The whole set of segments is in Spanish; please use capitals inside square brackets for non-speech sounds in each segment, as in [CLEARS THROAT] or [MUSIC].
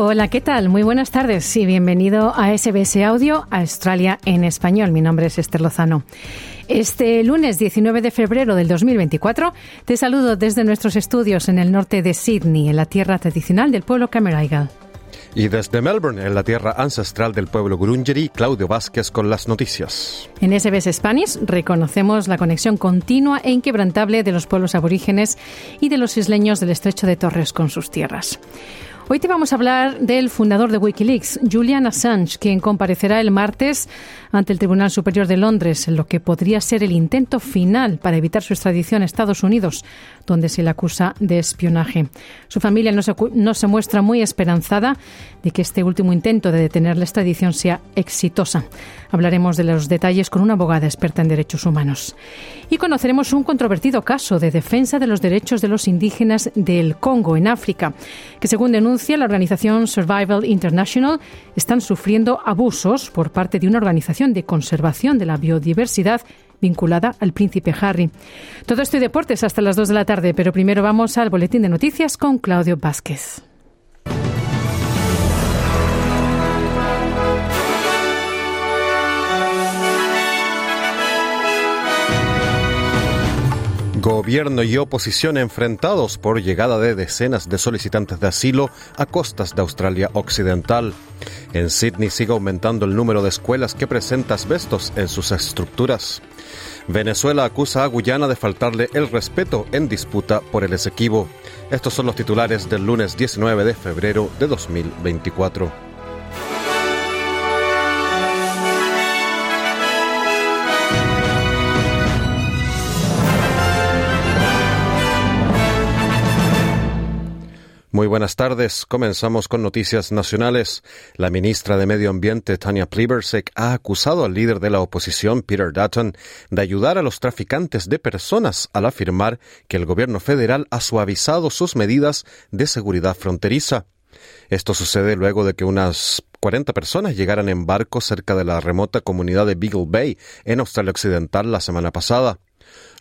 Hola, ¿qué tal? Muy buenas tardes y bienvenido a SBS Audio, Australia en español. Mi nombre es Esther Lozano. Este lunes 19 de febrero del 2024 te saludo desde nuestros estudios en el norte de Sydney, en la tierra tradicional del pueblo Cameraigal. Y desde Melbourne, en la tierra ancestral del pueblo Gurungeri, Claudio Vázquez con las noticias. En SBS Spanish reconocemos la conexión continua e inquebrantable de los pueblos aborígenes y de los isleños del estrecho de Torres con sus tierras. Hoy te vamos a hablar del fundador de Wikileaks, Julian Assange, quien comparecerá el martes ante el Tribunal Superior de Londres en lo que podría ser el intento final para evitar su extradición a Estados Unidos, donde se le acusa de espionaje. Su familia no se, no se muestra muy esperanzada de que este último intento de detener la extradición sea exitosa. Hablaremos de los detalles con una abogada experta en derechos humanos. Y conoceremos un controvertido caso de defensa de los derechos de los indígenas del Congo, en África, que según denuncia la organización Survival International, están sufriendo abusos por parte de una organización de conservación de la biodiversidad vinculada al príncipe Harry. Todo esto y deportes hasta las 2 de la tarde, pero primero vamos al boletín de noticias con Claudio Vázquez. Gobierno y oposición enfrentados por llegada de decenas de solicitantes de asilo a costas de Australia Occidental. En Sydney sigue aumentando el número de escuelas que presenta asbestos en sus estructuras. Venezuela acusa a Guyana de faltarle el respeto en disputa por el Esequibo. Estos son los titulares del lunes 19 de febrero de 2024. Muy buenas tardes. Comenzamos con noticias nacionales. La ministra de Medio Ambiente, Tania Plibersek, ha acusado al líder de la oposición, Peter Dutton, de ayudar a los traficantes de personas al afirmar que el gobierno federal ha suavizado sus medidas de seguridad fronteriza. Esto sucede luego de que unas 40 personas llegaran en barco cerca de la remota comunidad de Beagle Bay, en Australia Occidental, la semana pasada.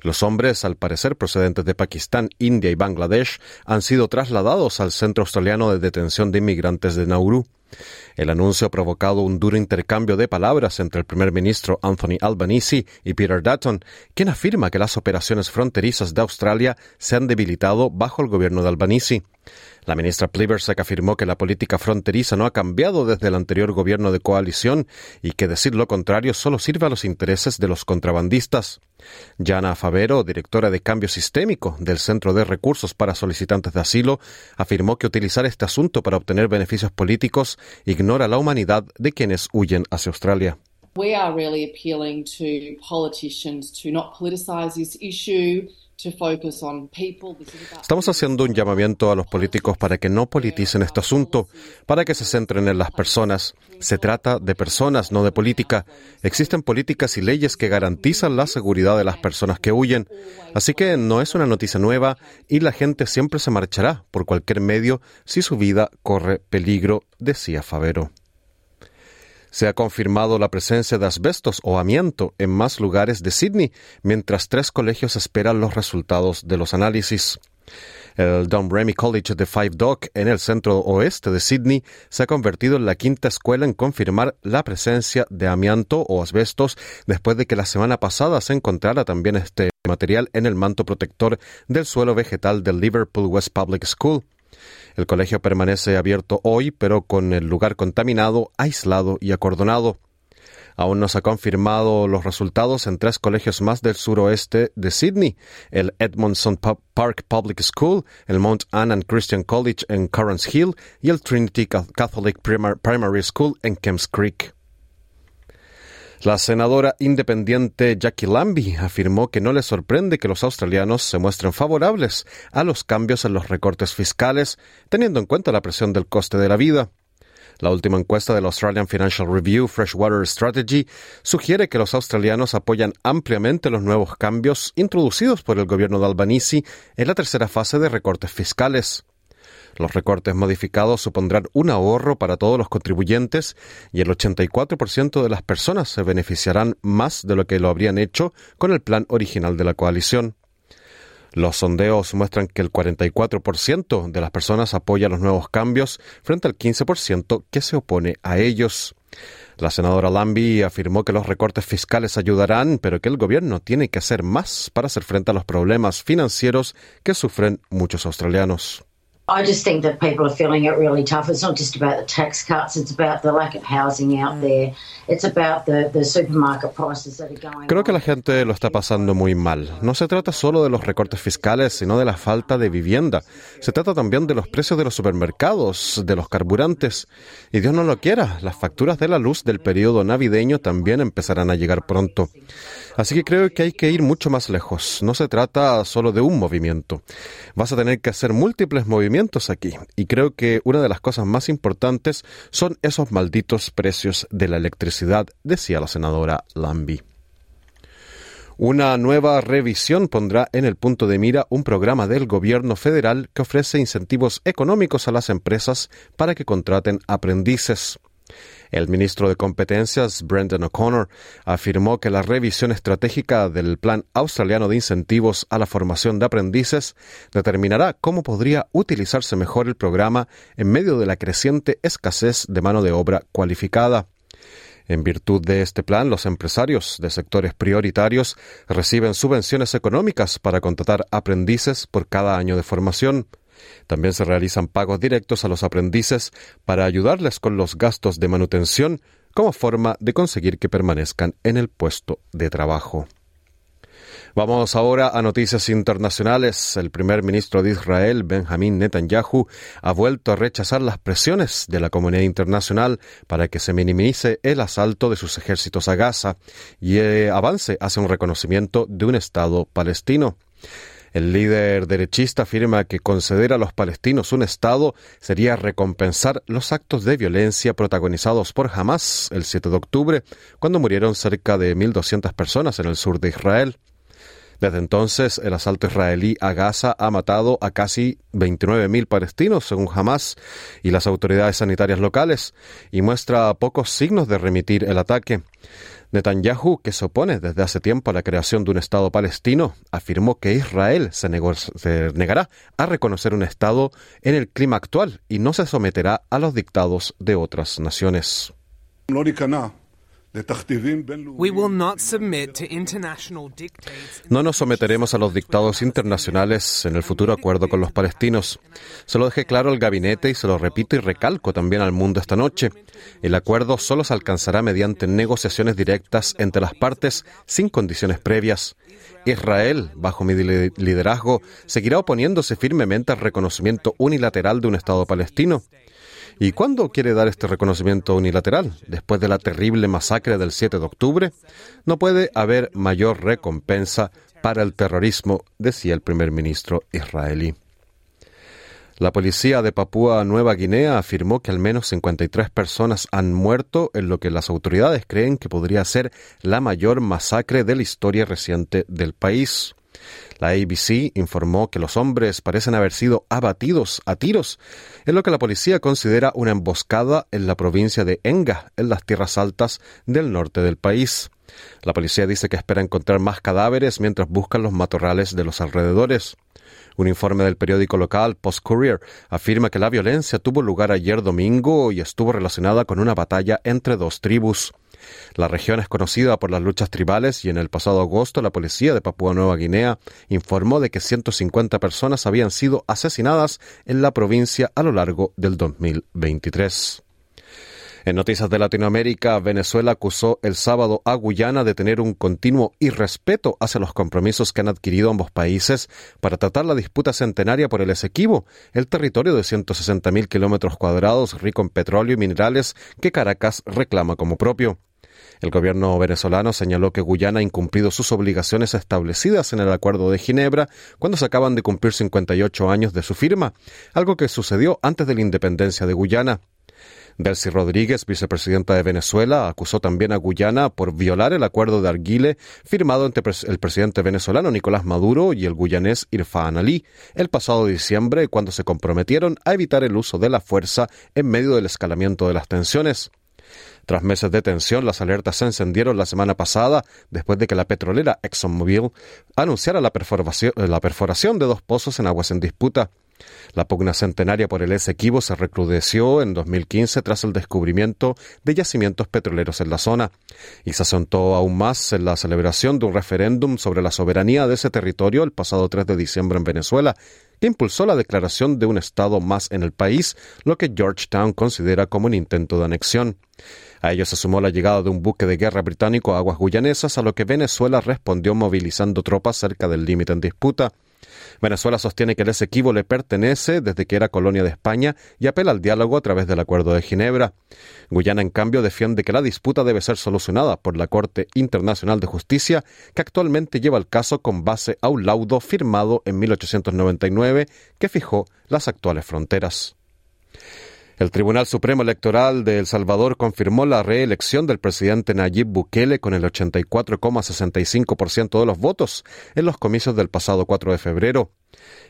Los hombres, al parecer procedentes de Pakistán, India y Bangladesh, han sido trasladados al Centro Australiano de Detención de Inmigrantes de Nauru. El anuncio ha provocado un duro intercambio de palabras entre el primer ministro Anthony Albanese y Peter Dutton, quien afirma que las operaciones fronterizas de Australia se han debilitado bajo el gobierno de Albanese. La ministra Plibersek afirmó que la política fronteriza no ha cambiado desde el anterior gobierno de coalición y que decir lo contrario solo sirve a los intereses de los contrabandistas. Jana Favero, directora de Cambio Sistémico del Centro de Recursos para Solicitantes de Asilo, afirmó que utilizar este asunto para obtener beneficios políticos ignora la humanidad de quienes huyen hacia Australia. We are really appealing to politicians to not politicize this issue. Estamos haciendo un llamamiento a los políticos para que no politicen este asunto, para que se centren en las personas. Se trata de personas, no de política. Existen políticas y leyes que garantizan la seguridad de las personas que huyen. Así que no es una noticia nueva y la gente siempre se marchará por cualquier medio si su vida corre peligro, decía Favero. Se ha confirmado la presencia de asbestos o amianto en más lugares de Sydney, mientras tres colegios esperan los resultados de los análisis. El Remy College de Five Dock, en el centro oeste de Sydney, se ha convertido en la quinta escuela en confirmar la presencia de amianto o asbestos después de que la semana pasada se encontrara también este material en el manto protector del suelo vegetal del Liverpool West Public School. El colegio permanece abierto hoy, pero con el lugar contaminado, aislado y acordonado. Aún no se han confirmado los resultados en tres colegios más del suroeste de Sydney, el Edmondson Park Public School, el Mount Annan Christian College en Currants Hill y el Trinity Catholic Primary School en Kemps Creek. La senadora independiente Jackie Lambie afirmó que no le sorprende que los australianos se muestren favorables a los cambios en los recortes fiscales, teniendo en cuenta la presión del coste de la vida. La última encuesta del Australian Financial Review Freshwater Strategy sugiere que los australianos apoyan ampliamente los nuevos cambios introducidos por el gobierno de Albanese en la tercera fase de recortes fiscales. Los recortes modificados supondrán un ahorro para todos los contribuyentes y el 84% de las personas se beneficiarán más de lo que lo habrían hecho con el plan original de la coalición. Los sondeos muestran que el 44% de las personas apoya los nuevos cambios frente al 15% que se opone a ellos. La senadora Lambie afirmó que los recortes fiscales ayudarán, pero que el gobierno tiene que hacer más para hacer frente a los problemas financieros que sufren muchos australianos. I just think that people are feeling it really tough. It's not just about the tax cuts, it's about the lack of housing out there. It's about the, the supermarket prices that are going Creo que la gente lo está pasando muy mal. No se trata solo de los recortes fiscales, sino de la falta de vivienda. Se trata también de los precios de los supermercados, de los carburantes. Y Dios no lo quiera, las facturas de la luz del periodo navideño también empezarán a llegar pronto. Así que creo que hay que ir mucho más lejos. No se trata solo de un movimiento. Vas a tener que hacer múltiples movimientos aquí. Y creo que una de las cosas más importantes son esos malditos precios de la electricidad, decía la senadora Lambie. Una nueva revisión pondrá en el punto de mira un programa del gobierno federal que ofrece incentivos económicos a las empresas para que contraten aprendices. El ministro de Competencias, Brendan O'Connor, afirmó que la revisión estratégica del Plan Australiano de Incentivos a la Formación de Aprendices determinará cómo podría utilizarse mejor el programa en medio de la creciente escasez de mano de obra cualificada. En virtud de este plan, los empresarios de sectores prioritarios reciben subvenciones económicas para contratar aprendices por cada año de formación. También se realizan pagos directos a los aprendices para ayudarles con los gastos de manutención como forma de conseguir que permanezcan en el puesto de trabajo. Vamos ahora a noticias internacionales. El primer ministro de Israel, Benjamin Netanyahu, ha vuelto a rechazar las presiones de la comunidad internacional para que se minimice el asalto de sus ejércitos a Gaza y eh, avance hacia un reconocimiento de un Estado palestino. El líder derechista afirma que conceder a los palestinos un Estado sería recompensar los actos de violencia protagonizados por Hamas el 7 de octubre, cuando murieron cerca de 1.200 personas en el sur de Israel. Desde entonces, el asalto israelí a Gaza ha matado a casi 29.000 palestinos, según Hamas y las autoridades sanitarias locales, y muestra pocos signos de remitir el ataque. Netanyahu, que se opone desde hace tiempo a la creación de un Estado palestino, afirmó que Israel se, negará a reconocer un Estado en el clima actual y no se someterá a los dictados de otras naciones. No nos someteremos a los dictados internacionales en el futuro acuerdo con los palestinos. Se lo dejé claro al gabinete y se lo repito y recalco también al mundo esta noche. El acuerdo solo se alcanzará mediante negociaciones directas entre las partes sin condiciones previas. Israel, bajo mi liderazgo, seguirá oponiéndose firmemente al reconocimiento unilateral de un Estado palestino. ¿Y cuándo quiere dar este reconocimiento unilateral? Después de la terrible masacre del 7 de octubre, no puede haber mayor recompensa para el terrorismo, decía el primer ministro israelí. La policía de Papúa Nueva Guinea afirmó que al menos 53 personas han muerto en lo que las autoridades creen que podría ser la mayor masacre de la historia reciente del país. La ABC informó que los hombres parecen haber sido abatidos a tiros en lo que la policía considera una emboscada en la provincia de Enga, en las tierras altas del norte del país. La policía dice que espera encontrar más cadáveres mientras buscan los matorrales de los alrededores. Un informe del periódico local Post Courier afirma que la violencia tuvo lugar ayer domingo y estuvo relacionada con una batalla entre dos tribus. La región es conocida por las luchas tribales y en el pasado agosto la policía de Papúa Nueva Guinea informó de que 150 personas habían sido asesinadas en la provincia a lo largo del 2023. En noticias de Latinoamérica, Venezuela acusó el sábado a Guyana de tener un continuo irrespeto hacia los compromisos que han adquirido ambos países para tratar la disputa centenaria por el Esequibo, el territorio de 160.000 kilómetros cuadrados rico en petróleo y minerales que Caracas reclama como propio. El gobierno venezolano señaló que Guyana ha incumplido sus obligaciones establecidas en el Acuerdo de Ginebra cuando se acaban de cumplir 58 años de su firma, algo que sucedió antes de la independencia de Guyana. Delcy Rodríguez, vicepresidenta de Venezuela, acusó también a Guyana por violar el acuerdo de Arguile firmado entre el presidente venezolano Nicolás Maduro y el guyanés Irfan Ali el pasado diciembre cuando se comprometieron a evitar el uso de la fuerza en medio del escalamiento de las tensiones. Tras meses de tensión, las alertas se encendieron la semana pasada después de que la petrolera ExxonMobil anunciara la perforación, la perforación de dos pozos en aguas en disputa. La pugna centenaria por el Esequibo se recrudeció en 2015 tras el descubrimiento de yacimientos petroleros en la zona y se asentó aún más en la celebración de un referéndum sobre la soberanía de ese territorio el pasado 3 de diciembre en Venezuela, que impulsó la declaración de un Estado más en el país, lo que Georgetown considera como un intento de anexión. A ello se sumó la llegada de un buque de guerra británico a aguas guyanesas, a lo que Venezuela respondió movilizando tropas cerca del límite en disputa. Venezuela sostiene que el Esequibo le pertenece desde que era colonia de España y apela al diálogo a través del Acuerdo de Ginebra. Guyana, en cambio, defiende que la disputa debe ser solucionada por la Corte Internacional de Justicia, que actualmente lleva el caso con base a un laudo firmado en 1899 que fijó las actuales fronteras. El Tribunal Supremo Electoral de El Salvador confirmó la reelección del presidente Nayib Bukele con el 84,65% de los votos en los comicios del pasado 4 de febrero.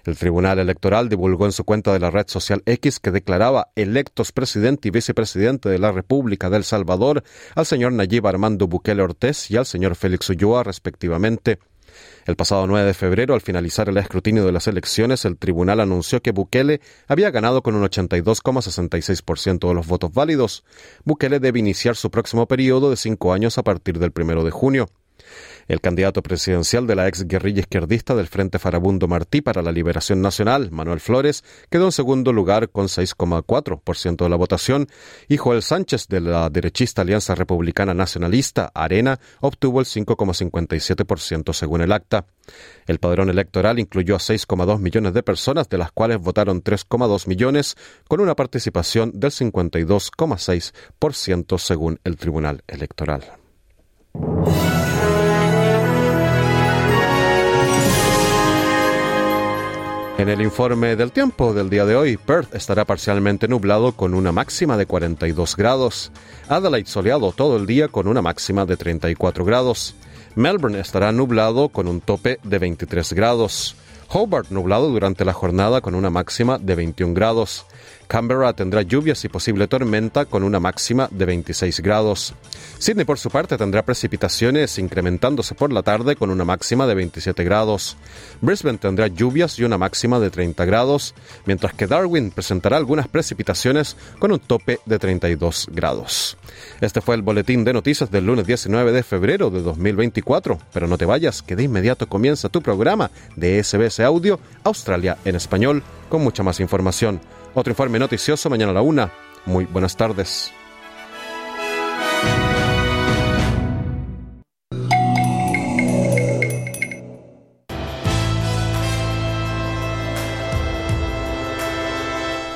El Tribunal Electoral divulgó en su cuenta de la red social X que declaraba electos presidente y vicepresidente de la República de El Salvador al señor Nayib Armando Bukele Ortiz y al señor Félix Ulloa, respectivamente. El pasado 9 de febrero, al finalizar el escrutinio de las elecciones, el tribunal anunció que Bukele había ganado con un 82,66% de los votos válidos. Bukele debe iniciar su próximo periodo de cinco años a partir del primero de junio. El candidato presidencial de la ex guerrilla izquierdista del Frente Farabundo Martí para la Liberación Nacional, Manuel Flores, quedó en segundo lugar con 6,4% de la votación y Joel Sánchez de la derechista Alianza Republicana Nacionalista, Arena, obtuvo el 5,57% según el acta. El padrón electoral incluyó a 6,2 millones de personas, de las cuales votaron 3,2 millones, con una participación del 52,6% según el Tribunal Electoral. En el informe del tiempo del día de hoy, Perth estará parcialmente nublado con una máxima de 42 grados. Adelaide soleado todo el día con una máxima de 34 grados. Melbourne estará nublado con un tope de 23 grados. Hobart nublado durante la jornada con una máxima de 21 grados. Canberra tendrá lluvias y posible tormenta con una máxima de 26 grados. Sydney por su parte tendrá precipitaciones incrementándose por la tarde con una máxima de 27 grados. Brisbane tendrá lluvias y una máxima de 30 grados, mientras que Darwin presentará algunas precipitaciones con un tope de 32 grados. Este fue el boletín de noticias del lunes 19 de febrero de 2024, pero no te vayas, que de inmediato comienza tu programa de SBS Audio Australia en español con mucha más información. Otro informe noticioso mañana a la una. Muy buenas tardes.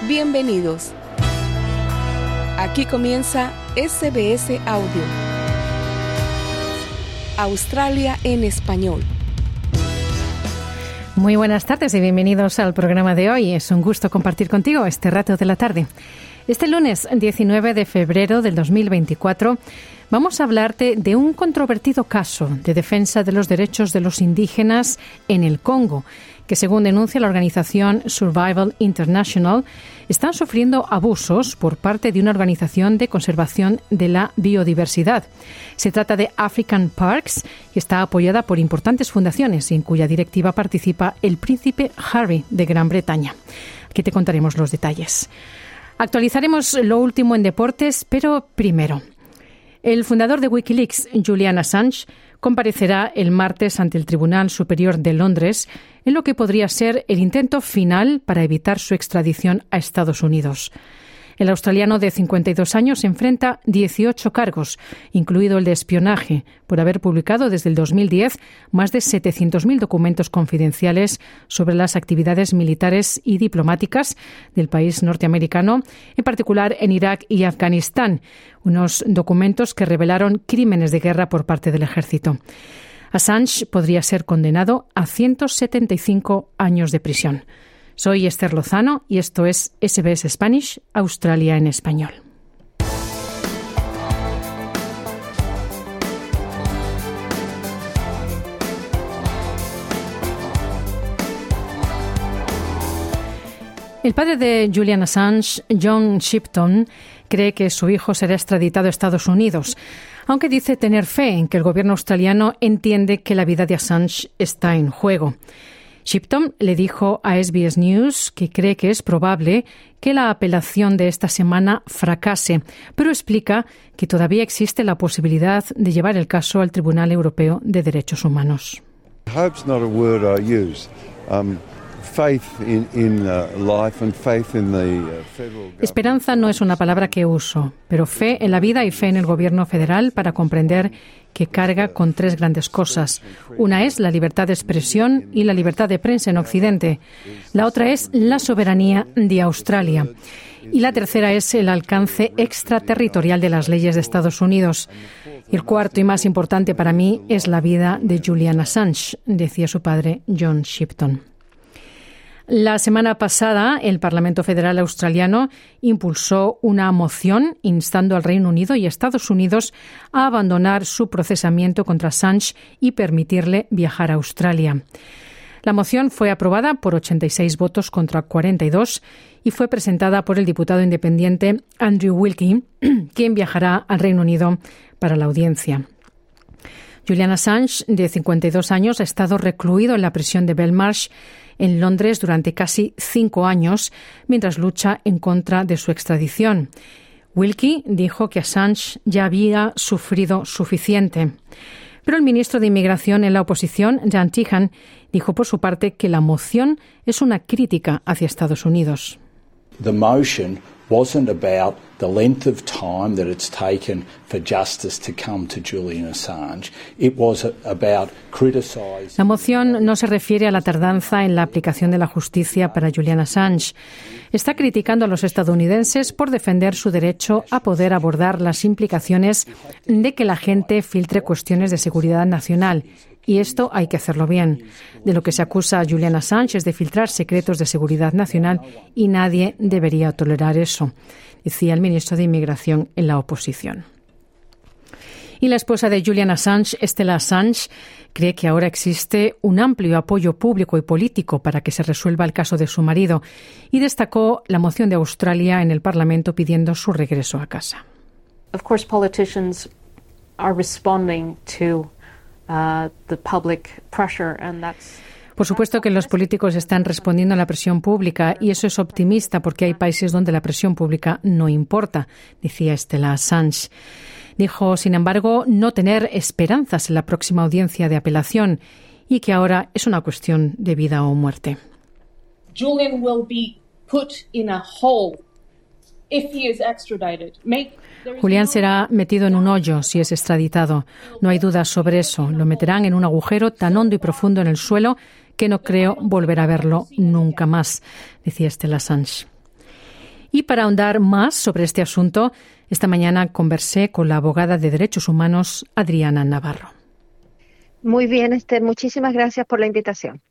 Bienvenidos. Aquí comienza SBS Audio. Australia en español. Muy buenas tardes y bienvenidos al programa de hoy. Es un gusto compartir contigo este rato de la tarde. Este lunes 19 de febrero del 2024 vamos a hablarte de un controvertido caso de defensa de los derechos de los indígenas en el Congo que según denuncia la organización Survival International, están sufriendo abusos por parte de una organización de conservación de la biodiversidad. Se trata de African Parks y está apoyada por importantes fundaciones en cuya directiva participa el príncipe Harry de Gran Bretaña. Aquí te contaremos los detalles. Actualizaremos lo último en deportes, pero primero. El fundador de Wikileaks, Julian Assange, comparecerá el martes ante el Tribunal Superior de Londres en lo que podría ser el intento final para evitar su extradición a Estados Unidos. El australiano de 52 años enfrenta 18 cargos, incluido el de espionaje, por haber publicado desde el 2010 más de 700.000 documentos confidenciales sobre las actividades militares y diplomáticas del país norteamericano, en particular en Irak y Afganistán, unos documentos que revelaron crímenes de guerra por parte del ejército. Assange podría ser condenado a 175 años de prisión. Soy Esther Lozano y esto es SBS Spanish, Australia en español. El padre de Julian Assange, John Shipton, cree que su hijo será extraditado a Estados Unidos, aunque dice tener fe en que el gobierno australiano entiende que la vida de Assange está en juego. Shipton le dijo a SBS News que cree que es probable que la apelación de esta semana fracase, pero explica que todavía existe la posibilidad de llevar el caso al Tribunal Europeo de Derechos Humanos. Esperanza no es una palabra que uso, pero fe en la vida y fe en el gobierno federal para comprender que carga con tres grandes cosas. Una es la libertad de expresión y la libertad de prensa en Occidente. La otra es la soberanía de Australia. Y la tercera es el alcance extraterritorial de las leyes de Estados Unidos. El cuarto y más importante para mí es la vida de Julian Assange, decía su padre John Shipton. La semana pasada, el Parlamento Federal Australiano impulsó una moción instando al Reino Unido y Estados Unidos a abandonar su procesamiento contra Assange y permitirle viajar a Australia. La moción fue aprobada por 86 votos contra 42 y fue presentada por el diputado independiente Andrew Wilkie, [CLEARS THROAT] quien viajará al Reino Unido para la audiencia. Julian Assange, de 52 años, ha estado recluido en la prisión de Belmarsh en Londres durante casi cinco años mientras lucha en contra de su extradición. Wilkie dijo que Assange ya había sufrido suficiente. Pero el ministro de Inmigración en la oposición, Jan Tihan, dijo por su parte que la moción es una crítica hacia Estados Unidos. The motion La moción no se refiere a la tardanza en la aplicación de la justicia para Julian Assange. Está criticando a los estadounidenses por defender su derecho a poder abordar las implicaciones de que la gente filtre cuestiones de seguridad nacional y esto hay que hacerlo bien. De lo que se acusa a Julian Assange es de filtrar secretos de seguridad nacional y nadie debería tolerar eso, decía el ministro de Inmigración en la oposición. Y la esposa de Julian Assange, Estela Assange, cree que ahora existe un amplio apoyo público y político para que se resuelva el caso de su marido y destacó la moción de Australia en el Parlamento pidiendo su regreso a casa. Of course, politicians are responding to Por supuesto que los políticos están respondiendo a la presión pública y eso es optimista porque hay países donde la presión pública no importa, decía Estela Assange. Dijo, sin embargo, no tener esperanzas en la próxima audiencia de apelación y que ahora es una cuestión de vida o muerte. Julian will be put in a hole Julián será metido en un hoyo si es extraditado. No hay dudas sobre eso. Lo meterán en un agujero tan hondo y profundo en el suelo que no creo volver a verlo nunca más, decía Estela Sanz. Y para ahondar más sobre este asunto, esta mañana conversé con la abogada de derechos humanos Adriana Navarro. Muy bien, Esther. Muchísimas gracias por la invitación.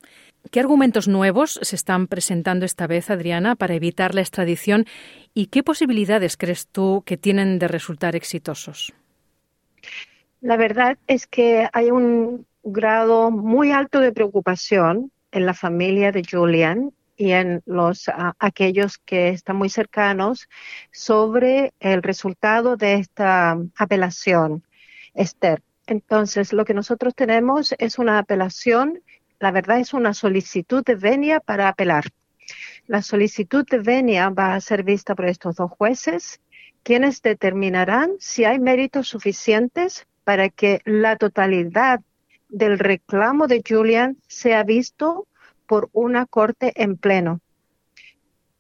¿Qué argumentos nuevos se están presentando esta vez, Adriana, para evitar la extradición y qué posibilidades crees tú que tienen de resultar exitosos? La verdad es que hay un grado muy alto de preocupación en la familia de Julian y en los aquellos que están muy cercanos sobre el resultado de esta apelación, Esther. Entonces, lo que nosotros tenemos es una apelación la verdad es una solicitud de venia para apelar. La solicitud de venia va a ser vista por estos dos jueces, quienes determinarán si hay méritos suficientes para que la totalidad del reclamo de Julian sea visto por una corte en pleno.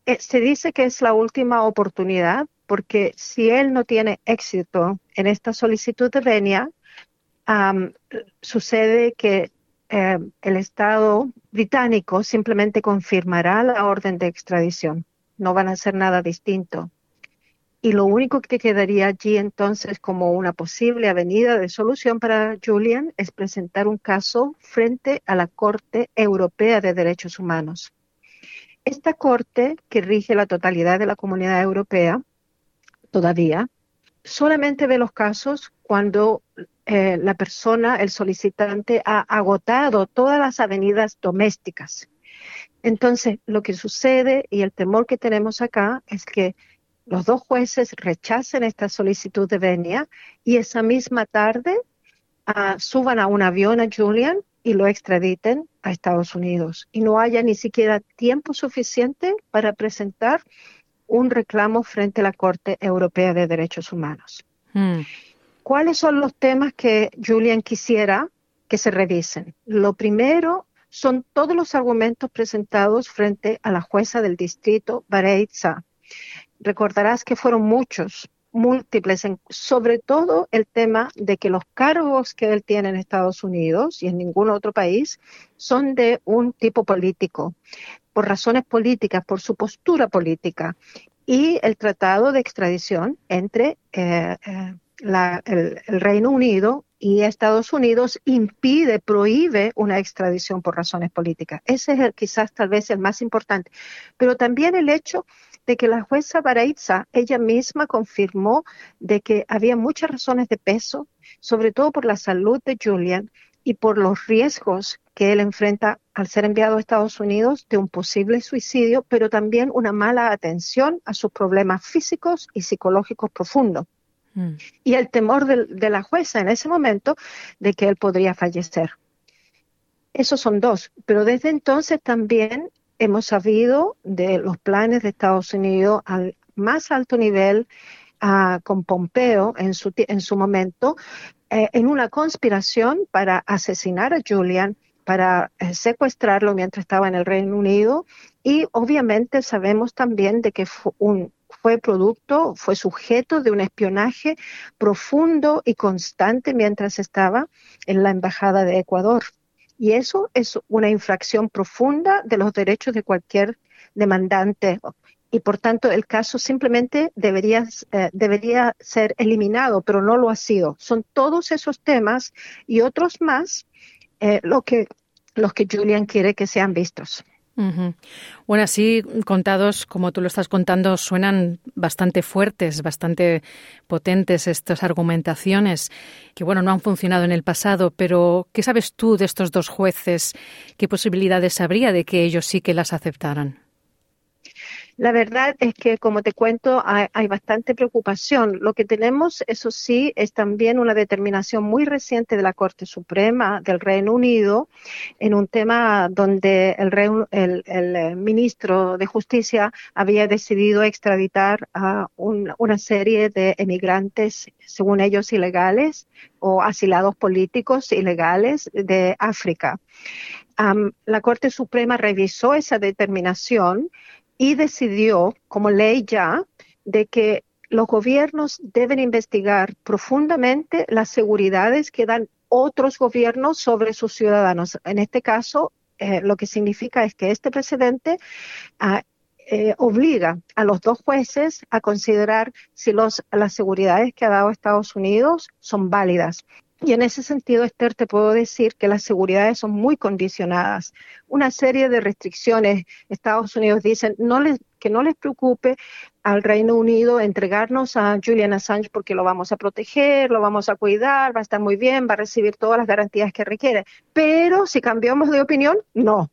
Eh, se dice que es la última oportunidad porque si él no tiene éxito en esta solicitud de venia, sucede que eh, el Estado británico simplemente confirmará la orden de extradición. No van a hacer nada distinto. Y lo único que quedaría allí entonces como una posible avenida de solución para Julian es presentar un caso frente a la Corte Europea de Derechos Humanos. Esta Corte, que rige la totalidad de la comunidad europea, todavía, solamente ve los casos cuando eh, la persona, el solicitante, ha agotado todas las avenidas domésticas. Entonces, lo que sucede y el temor que tenemos acá es que los dos jueces rechacen esta solicitud de venia y esa misma tarde uh, suban a un avión a Julian y lo extraditen a Estados Unidos y no haya ni siquiera tiempo suficiente para presentar un reclamo frente a la Corte Europea de Derechos Humanos. Hmm. ¿Cuáles son los temas que Julian quisiera que se revisen? Lo primero son todos los argumentos presentados frente a la jueza del distrito Bareitza. Recordarás que fueron muchos, múltiples, sobre todo el tema de que los cargos que él tiene en Estados Unidos y en ningún otro país son de un tipo político, por razones políticas, por su postura política, y el tratado de extradición entre eh, eh, el, Reino Unido y Estados Unidos impide, prohíbe una extradición por razones políticas. Ese es el, quizás tal vez el más importante. Pero también el hecho de que la jueza Baraitza, ella misma confirmó de que había muchas razones de peso, sobre todo por la salud de Julian y por los riesgos que él enfrenta al ser enviado a Estados Unidos de un posible suicidio, pero también una mala atención a sus problemas físicos y psicológicos profundos. Mm. Y el temor de, de la jueza en ese momento de que él podría fallecer. Esos son dos, pero desde entonces también hemos sabido de los planes de Estados Unidos al más alto nivel uh, con Pompeo en su, en su momento, eh, en una conspiración para asesinar a Julian, para eh, secuestrarlo mientras estaba en el Reino Unido y obviamente sabemos también de que fue, un, fue producto, fue sujeto de un espionaje profundo y constante mientras estaba en la Embajada de Ecuador. Y eso es una infracción profunda de los derechos de cualquier demandante. Y por tanto, el caso simplemente debería, eh, debería ser eliminado, pero no lo ha sido. Son todos esos temas y otros más eh, lo que, los que Julian quiere que sean vistos. Bueno, así contados, como tú lo estás contando, suenan bastante fuertes, bastante potentes estas argumentaciones que, bueno, no han funcionado en el pasado, pero ¿qué sabes tú de estos dos jueces? ¿Qué posibilidades habría de que ellos sí que las aceptaran? La verdad es que, como te cuento, hay, bastante preocupación. Lo que tenemos, eso sí, es también una determinación muy reciente de la Corte Suprema del Reino Unido en un tema donde el, el, ministro de Justicia había decidido extraditar a una serie de emigrantes, según ellos, ilegales o asilados políticos ilegales de África. la Corte Suprema revisó esa determinación y decidió, como ley ya, de que los gobiernos deben investigar profundamente las seguridades que dan otros gobiernos sobre sus ciudadanos. En este caso, eh, lo que significa es que este precedente ah, eh, obliga a los dos jueces a considerar si los, las seguridades que ha dado Estados Unidos son válidas. Y en ese sentido, Esther, te puedo decir que las seguridades son muy condicionadas. Una serie de restricciones. Estados Unidos dicen no les, que no les preocupe al Reino Unido entregarnos a Julian Assange porque lo vamos a proteger, lo vamos a cuidar, va a estar muy bien, va a recibir todas las garantías que requiere. Pero si cambiamos de opinión, no.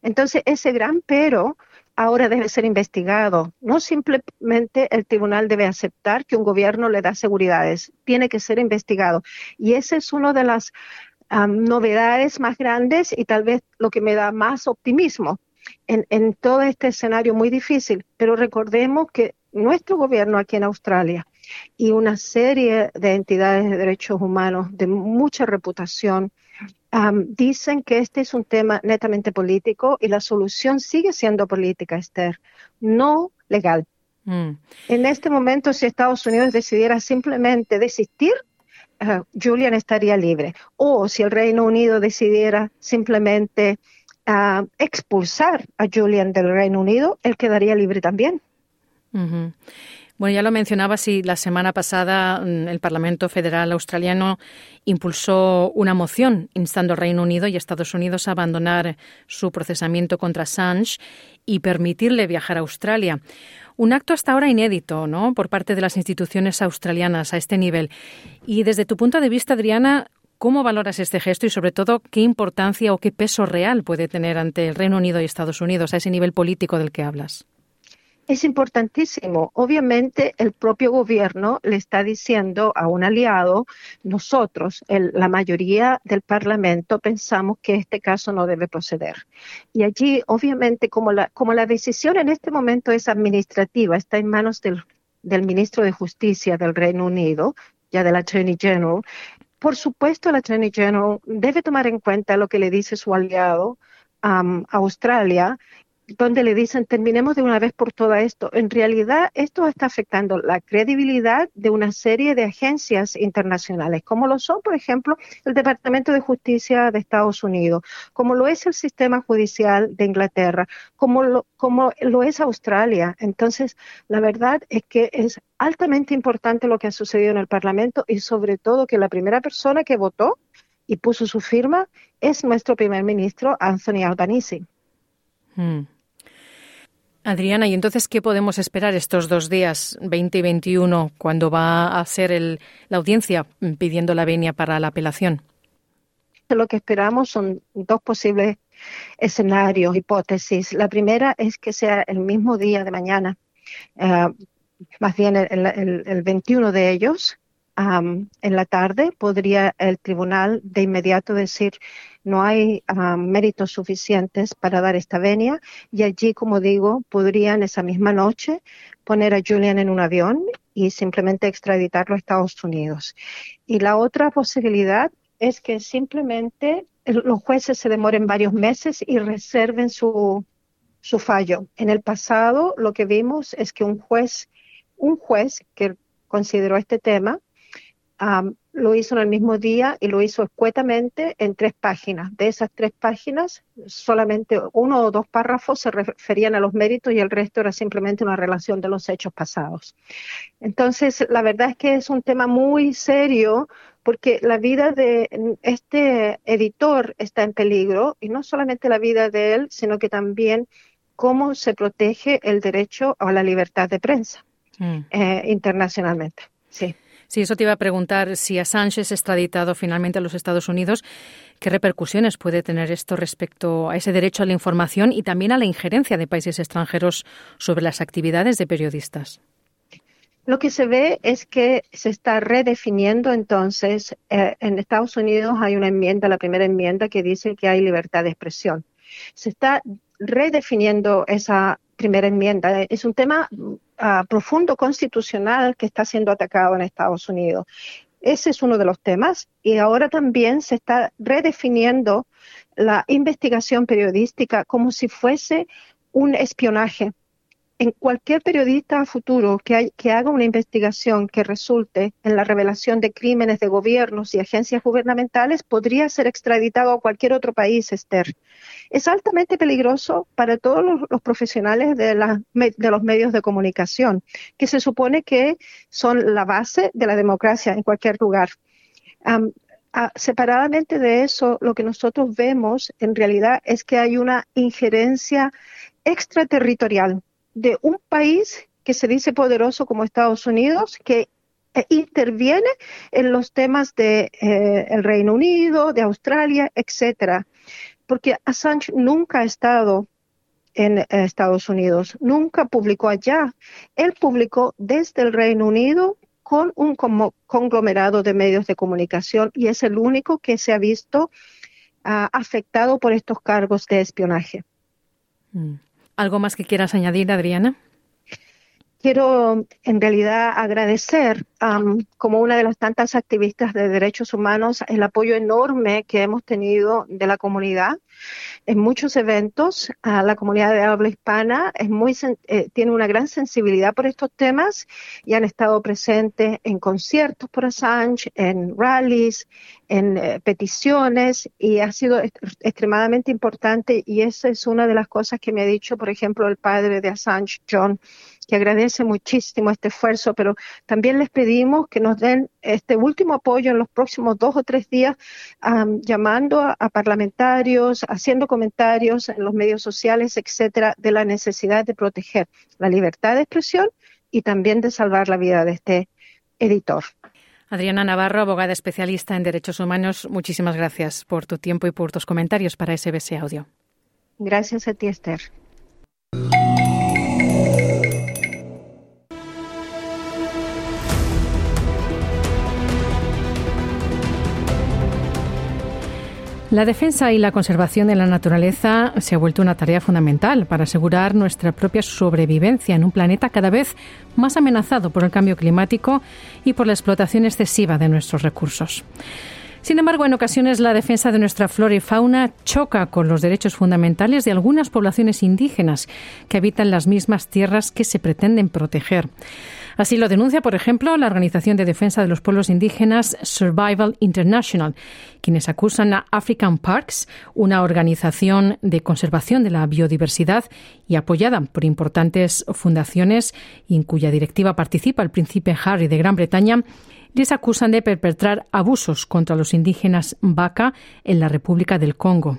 Entonces, ese gran pero ahora debe ser investigado. No simplemente el tribunal debe aceptar que un gobierno le da seguridades, tiene que ser investigado. Y esa es una de las novedades más grandes y tal vez lo que me da más optimismo en, en todo este escenario muy difícil. Pero recordemos que nuestro gobierno aquí en Australia y una serie de entidades de derechos humanos de mucha reputación dicen que este es un tema netamente político y la solución sigue siendo política, Esther, no legal. Mm. En este momento, si Estados Unidos decidiera simplemente desistir, uh, Julian estaría libre. O si el Reino Unido decidiera simplemente uh, expulsar a Julian del Reino Unido, él quedaría libre también. Bueno, ya lo mencionabas y la semana pasada mm, el Parlamento Federal Australiano impulsó una moción instando al Reino Unido y Estados Unidos a abandonar su procesamiento contra Assange y permitirle viajar a Australia. Un acto hasta ahora inédito, ¿no? Por parte de las instituciones australianas a este nivel. Y desde tu punto de vista, Adriana, ¿Cómo valoras este gesto y, sobre todo, qué importancia o qué peso real puede tener ante el Reino Unido y Estados Unidos a ese nivel político del que hablas? Es importantísimo. Obviamente, el propio gobierno le está diciendo a un aliado, nosotros, la mayoría del Parlamento, pensamos que este caso no debe proceder. Y allí, obviamente, como la, como la decisión en este momento es administrativa, está en manos del, del ministro de Justicia del Reino Unido, ya del Attorney General, por supuesto, el Attorney General debe tomar en cuenta lo que le dice su aliado, a Australia, donde le dicen terminemos de una vez por todo esto. En realidad, esto está afectando la credibilidad de una serie de agencias internacionales, como lo son, por ejemplo, el Departamento de Justicia de Estados Unidos, como lo es el sistema judicial de Inglaterra, como lo, como lo es Australia. Entonces, la verdad es que es altamente importante lo que ha sucedido en el Parlamento y sobre todo que la primera persona que votó y puso su firma es nuestro primer ministro, Anthony Albanese. Hmm. Adriana, ¿y entonces qué podemos esperar estos dos días, 20 y 21, cuando va a ser la audiencia pidiendo la venia para la apelación? Lo que esperamos son dos posibles escenarios, hipótesis. La primera es que sea el mismo día de mañana, eh, más bien el, 21 de ellos, en la tarde, podría el tribunal de inmediato decir no hay méritos suficientes para dar esta venia y allí, como digo, podrían esa misma noche poner a Julian en un avión y simplemente extraditarlo a Estados Unidos. Y la otra posibilidad es que simplemente los jueces se demoren varios meses y reserven su, su fallo. En el pasado lo que vimos es que un juez, un juez que consideró este tema, lo hizo en el mismo día y lo hizo escuetamente en tres páginas. De esas tres páginas, solamente uno o dos párrafos se referían a los méritos y el resto era simplemente una relación de los hechos pasados. Entonces, la verdad es que es un tema muy serio porque la vida de este editor está en peligro y no solamente la vida de él, sino que también cómo se protege el derecho a la libertad de prensa mm. eh, internacionalmente. Sí. Sí, eso te iba a preguntar si Assange es extraditado finalmente a los Estados Unidos, ¿qué repercusiones puede tener esto respecto a ese derecho a la información y también a la injerencia de países extranjeros sobre las actividades de periodistas? Lo que se ve es que se está redefiniendo entonces, eh, en Estados Unidos hay una enmienda, la primera enmienda, que dice que hay libertad de expresión. Se está redefiniendo esa primera enmienda. Es un tema uh, profundo constitucional que está siendo atacado en Estados Unidos. Ese es uno de los temas y ahora también se está redefiniendo la investigación periodística como si fuese un espionaje en cualquier periodista futuro que, que, haga una investigación que resulte en la revelación de crímenes de gobiernos y agencias gubernamentales podría ser extraditado a cualquier otro país, Esther. Es altamente peligroso para todos los, profesionales de, los medios de comunicación, que se supone que son la base de la democracia en cualquier lugar. separadamente de eso, lo que nosotros vemos en realidad es que hay una injerencia extraterritorial de un país que se dice poderoso como Estados Unidos, que eh, interviene en los temas de eh, el Reino Unido, de Australia, etcétera, porque Assange nunca ha estado en eh, Estados Unidos, nunca publicó allá. Él publicó desde el Reino Unido con un conglomerado de medios de comunicación y es el único que se ha visto ah, afectado por estos cargos de espionaje. Mm. ¿Algo más que quieras añadir, Adriana? Quiero en realidad agradecer como una de las tantas activistas de derechos humanos el apoyo enorme que hemos tenido de la comunidad en muchos eventos. la comunidad de habla hispana es muy, eh, tiene una gran sensibilidad por estos temas y han estado presentes en conciertos por Assange, en rallies, en eh, peticiones y ha sido extremadamente importante y esa es una de las cosas que me ha dicho, por ejemplo, el padre de Assange, John, que agradece muchísimo este esfuerzo, pero también les pedimos que nos den este último apoyo en los próximos dos o tres días, llamando a, parlamentarios, haciendo comentarios en los medios sociales, etcétera, de la necesidad de proteger la libertad de expresión y también de salvar la vida de este editor. Adriana Navarro, abogada especialista en derechos humanos, muchísimas gracias por tu tiempo y por tus comentarios para SBS Audio. Gracias a ti, Esther. La defensa y la conservación de la naturaleza se ha vuelto una tarea fundamental para asegurar nuestra propia sobrevivencia en un planeta cada vez más amenazado por el cambio climático y por la explotación excesiva de nuestros recursos. Sin embargo, en ocasiones la defensa de nuestra flora y fauna choca con los derechos fundamentales de algunas poblaciones indígenas que habitan las mismas tierras que se pretenden proteger. Así lo denuncia, por ejemplo, la Organización de Defensa de los Pueblos Indígenas Survival International, quienes acusan a African Parks, una organización de conservación de la biodiversidad y apoyada por importantes fundaciones y en cuya directiva participa el príncipe Harry de Gran Bretaña, les acusan de perpetrar abusos contra los indígenas Baka en la República del Congo.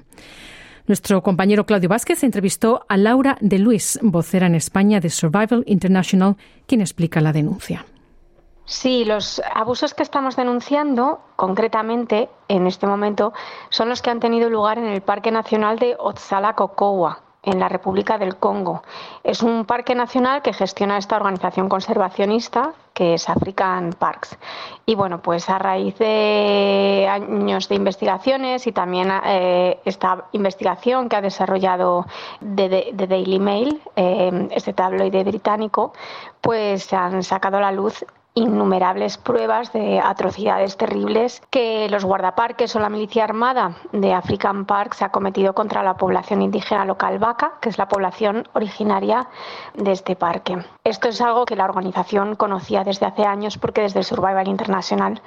Nuestro compañero Claudio Vázquez entrevistó a Laura de Luis, vocera en España de Survival International, quien explica la denuncia. Sí, los abusos que estamos denunciando concretamente en este momento son los que han tenido lugar en el Parque Nacional de Otsala-Kokowa, en la República del Congo. Es un parque nacional que gestiona esta organización conservacionista que es African Parks. Y bueno, pues a raíz de años de investigaciones y también eh, esta investigación que ha desarrollado de, Daily Mail, eh, este tabloide británico, pues se han sacado a la luz innumerables pruebas de atrocidades terribles que los guardaparques o la milicia armada de African Park se ha cometido contra la población indígena local vaca, que es la población originaria de este parque. Esto es algo que la organización conocía desde hace años porque desde el Survival International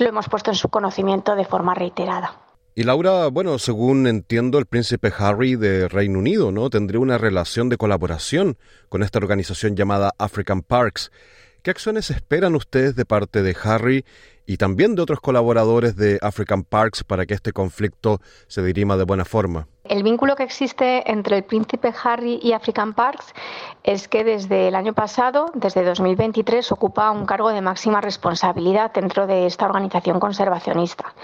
lo hemos puesto en su conocimiento de forma reiterada. Y Laura, bueno, según entiendo, el príncipe Harry de Reino Unido, ¿no? Tendría una relación de colaboración con esta organización llamada African Parks. ¿Qué acciones esperan ustedes de parte de Harry y también de otros colaboradores de African Parks para que este conflicto se dirima de buena forma? El vínculo que existe entre el príncipe Harry y African Parks es que desde el año pasado, desde 2023, ocupa un cargo de máxima responsabilidad dentro de esta organización conservacionista.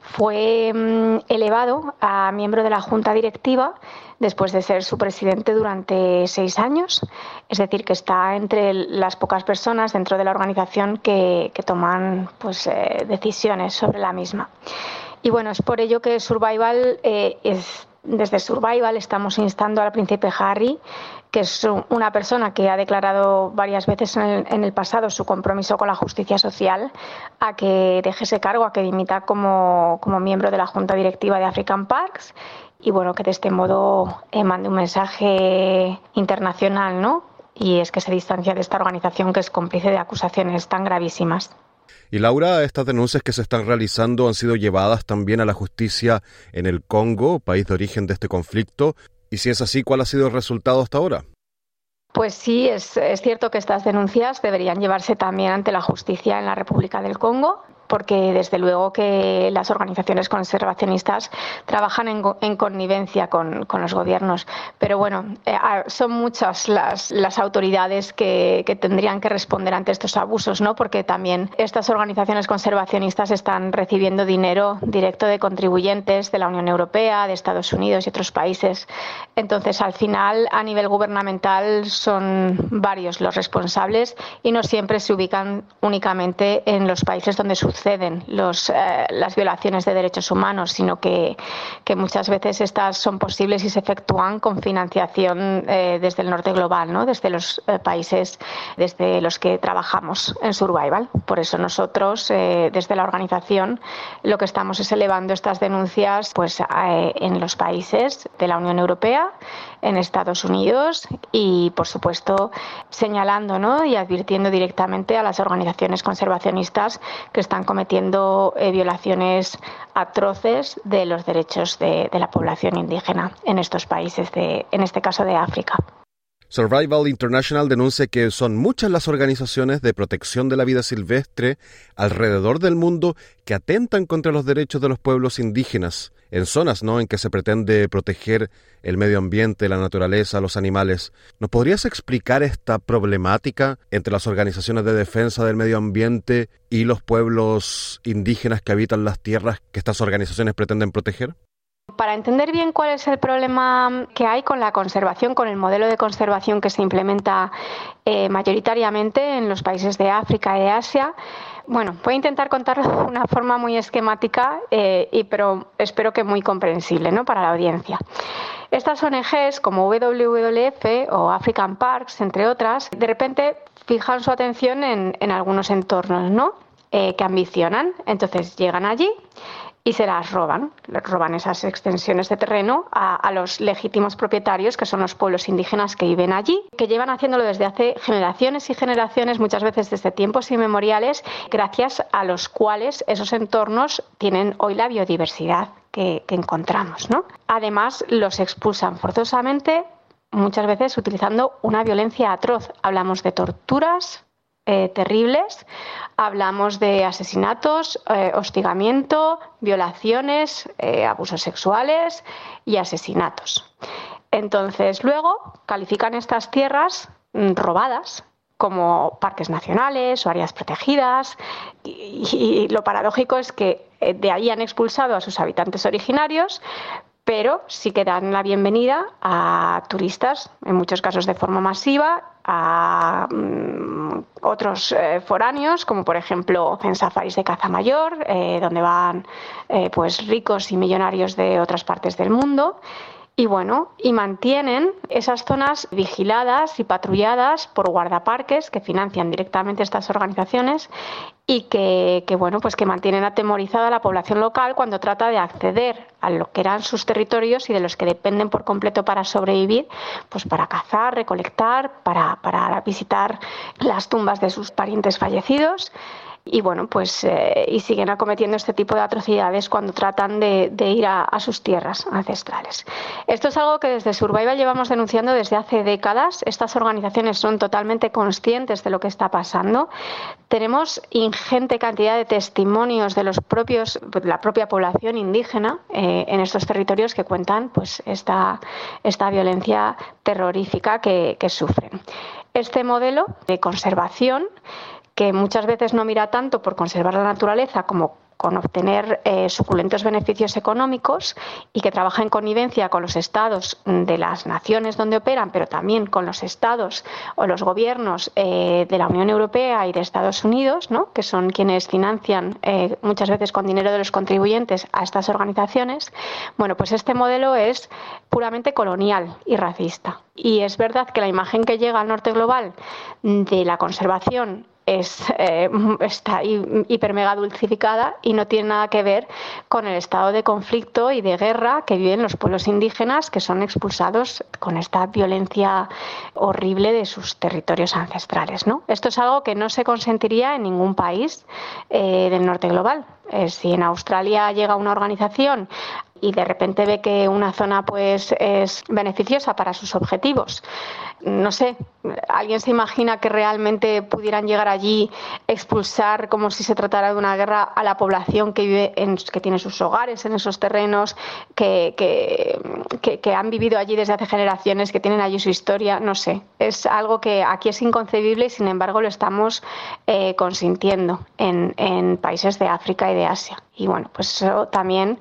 Fue mm, elevado a miembro de la junta directiva después de ser su presidente durante seis años, es decir, que está entre las pocas personas dentro de la organización que, toman pues, decisiones sobre la misma. Y bueno, es por ello que Survival eh, es desde Survival estamos instando al príncipe Harry, que es una persona que ha declarado varias veces en el, pasado su compromiso con la justicia social, a que deje ese cargo, a que dimita como, miembro de la Junta Directiva de African Parks y bueno, que de este modo eh, mande un mensaje internacional, ¿no? Y es que se distancia de esta organización que es cómplice de acusaciones tan gravísimas. Y Laura, estas denuncias que se están realizando han sido llevadas también a la justicia en el Congo, país de origen de este conflicto. Y si es así, ¿cuál ha sido el resultado hasta ahora? Pues sí, es, es, cierto que estas denuncias deberían llevarse también ante la justicia en la República del Congo porque desde luego que las organizaciones conservacionistas trabajan en, connivencia con, los gobiernos. Pero bueno, eh, son muchas las, autoridades que, tendrían que responder ante estos abusos, ¿no? porque también estas organizaciones conservacionistas están recibiendo dinero directo de contribuyentes de la Unión Europea, de Estados Unidos y otros países. Entonces, al final, a nivel gubernamental, son varios los responsables y no siempre se ubican únicamente en los países donde sucede suceden los, eh, las violaciones de derechos humanos, sino que, muchas veces estas son posibles y se efectúan con financiación eh, desde el norte global, ¿no? desde los eh, países desde los que trabajamos en Survival. Por eso nosotros, desde la organización, lo que estamos es elevando estas denuncias pues, en los países de la Unión Europea, en Estados Unidos y, por supuesto, señalando ¿no? y advirtiendo directamente a las organizaciones conservacionistas que están cometiendo eh, violaciones atroces de los derechos de, de, la población indígena en estos países, de, en este caso de África. Survival International denuncia que son muchas las organizaciones de protección de la vida silvestre alrededor del mundo que atentan contra los derechos de los pueblos indígenas en zonas en que se pretende proteger el medio ambiente, la naturaleza, los animales. ¿Nos podrías explicar esta problemática entre las organizaciones de defensa del medio ambiente y los pueblos indígenas que habitan las tierras que estas organizaciones pretenden proteger? Para entender bien cuál es el problema que hay con la conservación, con el modelo de conservación que se implementa eh, mayoritariamente en los países de África y de Asia, bueno, voy a intentar contarlo de una forma muy esquemática, eh, y, pero espero que muy comprensible ¿no? para la audiencia. Estas ONGs como WWF o African Parks, entre otras, de repente fijan su atención en, algunos entornos ¿no? Eh, que ambicionan. Entonces llegan allí y se las roban, roban esas extensiones de terreno a, los legítimos propietarios, que son los pueblos indígenas que viven allí, que llevan haciéndolo desde hace generaciones y generaciones, muchas veces desde tiempos inmemoriales, gracias a los cuales esos entornos tienen hoy la biodiversidad que, encontramos. ¿no? Además, los expulsan forzosamente, muchas veces utilizando una violencia atroz. Hablamos de torturas, eh, terribles. Hablamos de asesinatos, eh, hostigamiento, violaciones, eh, abusos sexuales y asesinatos. Entonces, luego califican estas tierras mm, robadas como parques nacionales o áreas protegidas y, lo paradójico es que de ahí han expulsado a sus habitantes originarios, pero sí que dan la bienvenida a turistas, en muchos casos de forma masiva, a mm, otros eh, foráneos, como por ejemplo en safaris de caza mayor, eh, donde van eh, pues ricos y millonarios de otras partes del mundo. Y bueno, y mantienen esas zonas vigiladas y patrulladas por guardaparques que financian directamente estas organizaciones y que, bueno, pues que mantienen atemorizada a la población local cuando trata de acceder a lo que eran sus territorios y de los que dependen por completo para sobrevivir, pues para cazar, recolectar, para, para visitar las tumbas de sus parientes fallecidos y bueno, pues eh, y siguen acometiendo este tipo de atrocidades cuando tratan de, ir a, sus tierras ancestrales. Esto es algo que desde Survival llevamos denunciando desde hace décadas. Estas organizaciones son totalmente conscientes de lo que está pasando. Tenemos ingente cantidad de testimonios de los propios, la propia población indígena eh, en estos territorios que cuentan pues esta, esta violencia terrorífica que, que sufren. Este modelo de conservación que muchas veces no mira tanto por conservar la naturaleza como con obtener eh, suculentos beneficios económicos y que trabaja en connivencia con los estados de las naciones donde operan, pero también con los estados o los gobiernos eh, de la Unión Europea y de Estados Unidos, ¿no? que son quienes financian eh, muchas veces con dinero de los contribuyentes a estas organizaciones. Bueno, pues este modelo es puramente colonial y racista. Y es verdad que la imagen que llega al norte global de la conservación es, eh, [LAUGHS] está hiper mega dulcificada y no tiene nada que ver con el estado de conflicto y de guerra que viven los pueblos indígenas que son expulsados con esta violencia horrible de sus territorios ancestrales. ¿no? Esto es algo que no se consentiría en ningún país eh, del norte global. Eh, si en Australia llega una organización y de repente ve que una zona pues es beneficiosa para sus objetivos. No sé, ¿alguien se imagina que realmente pudieran llegar allí, expulsar como si se tratara de una guerra a la población que vive en, que tiene sus hogares en esos terrenos, que, que, han vivido allí desde hace generaciones, que tienen allí su historia? No sé, es algo que aquí es inconcebible y sin embargo lo estamos eh, consintiendo en, en países de África y de Asia. Y bueno, pues eso también